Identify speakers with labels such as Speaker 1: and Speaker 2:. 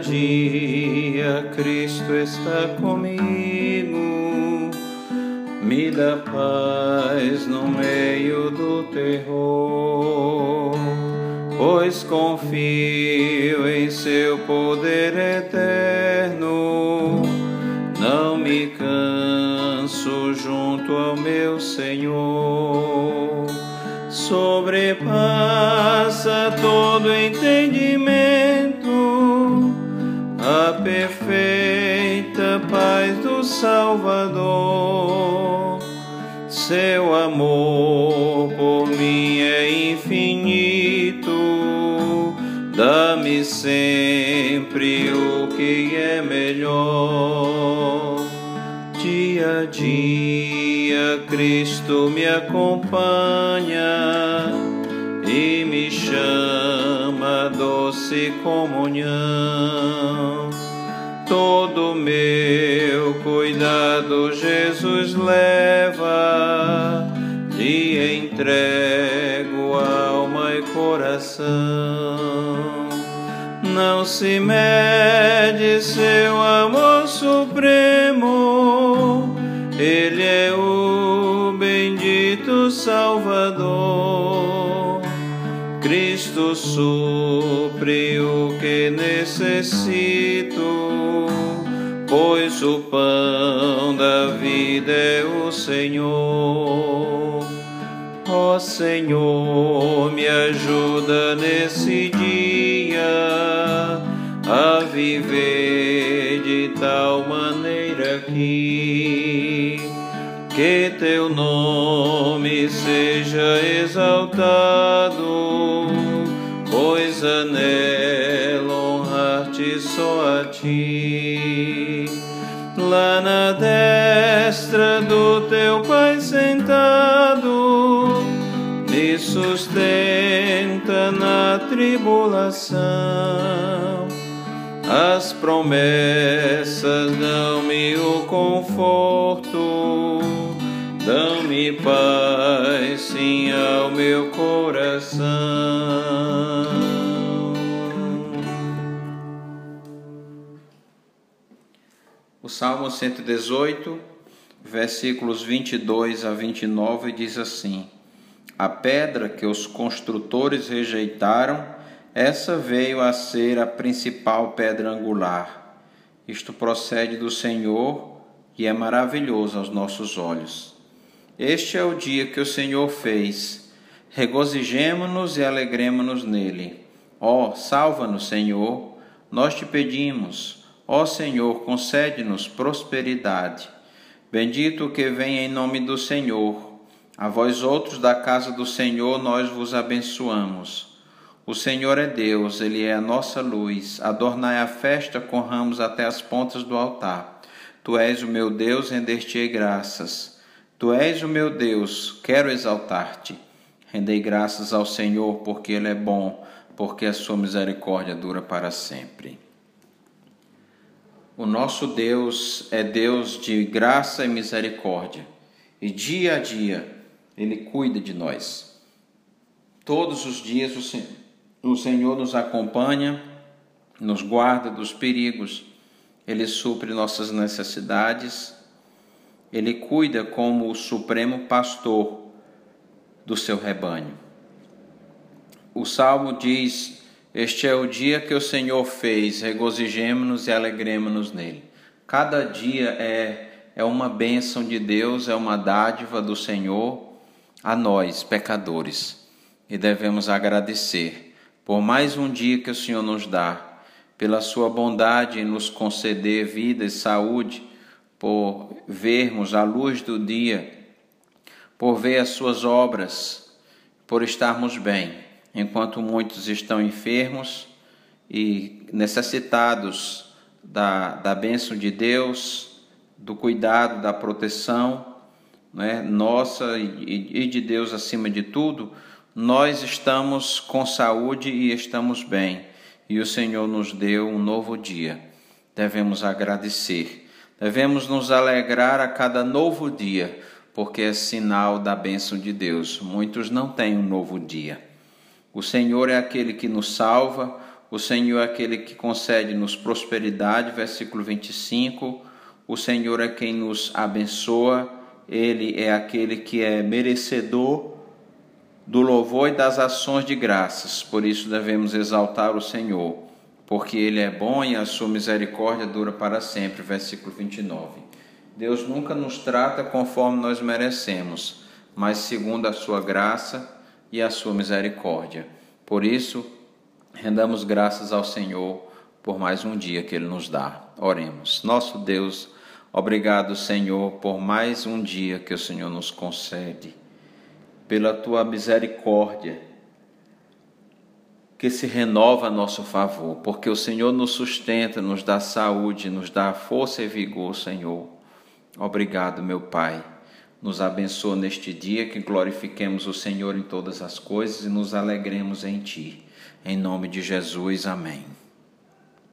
Speaker 1: dia Cristo está comigo, me dá paz no meio do terror, pois confio em seu poder eterno, não me canso junto ao meu Senhor. Sobrepassa todo entendimento, a perfeita paz do Salvador. Seu amor por mim é infinito, dá-me sempre o que é melhor. Dia a dia Cristo me acompanha e me chama doce comunhão. Todo meu cuidado Jesus leva, lhe entrego alma e coração. Não se mede seu amor supremo, Ele é o bendito Salvador. Cristo supre o que necessito, pois o pão da vida é o Senhor. Ó Senhor, me ajuda nesse dia a viver de tal maneira que que teu nome seja exaltado, pois anelo honrar-te só a ti. Lá na destra do teu Pai sentado, me sustenta na tribulação. As promessas dão-me o conforto, dão-me paz, sim, ao meu coração. Salmo 118, versículos 22 a 29 diz assim: A pedra que os construtores rejeitaram, essa veio a ser a principal pedra angular. Isto procede do Senhor e é maravilhoso aos nossos olhos. Este é o dia que o Senhor fez. Regozijemo-nos e alegremo-nos nele. Ó, salva-nos, Senhor, nós te pedimos. Ó Senhor, concede-nos prosperidade. Bendito o que vem em nome do Senhor. A vós outros da casa do Senhor nós vos abençoamos. O Senhor é Deus, Ele é a nossa luz. Adornai a festa com ramos até as pontas do altar. Tu és o meu Deus, render-te-ei graças. Tu és o meu Deus, quero exaltar-te. Rendei graças ao Senhor, porque Ele é bom, porque a sua misericórdia dura para sempre. O nosso Deus é Deus de graça e misericórdia, e dia a dia Ele cuida de nós. Todos os dias o Senhor nos acompanha, nos guarda dos perigos, Ele supre nossas necessidades, Ele cuida como o supremo pastor do seu rebanho. O salmo diz este é o dia que o Senhor fez, regozijemo-nos e alegremos-nos nele. Cada dia é, é uma bênção de Deus, é uma dádiva do Senhor a nós, pecadores, e devemos agradecer por mais um dia que o Senhor nos dá, pela sua bondade em nos conceder vida e saúde, por vermos a luz do dia, por ver as suas obras, por estarmos bem enquanto muitos estão enfermos e necessitados da, da bênção de Deus, do cuidado, da proteção, né, nossa e, e de Deus acima de tudo, nós estamos com saúde e estamos bem, e o Senhor nos deu um novo dia. Devemos agradecer, devemos nos alegrar a cada novo dia, porque é sinal da bênção de Deus. Muitos não têm um novo dia. O Senhor é aquele que nos salva, O Senhor é aquele que concede-nos prosperidade, versículo 25. O Senhor é quem nos abençoa, ele é aquele que é merecedor do louvor e das ações de graças. Por isso devemos exaltar o Senhor, porque ele é bom e a sua misericórdia dura para sempre. Versículo 29. Deus nunca nos trata conforme nós merecemos, mas segundo a sua graça e a sua misericórdia. Por isso, rendamos graças ao Senhor por mais um dia que ele nos dá. Oremos. Nosso Deus, obrigado, Senhor, por mais um dia que o Senhor nos concede pela tua misericórdia, que se renova a nosso favor, porque o Senhor nos sustenta, nos dá saúde, nos dá força e vigor, Senhor. Obrigado, meu Pai. Nos abençoa neste dia, que glorifiquemos o Senhor em todas as coisas e nos alegremos em Ti. Em nome de Jesus, amém.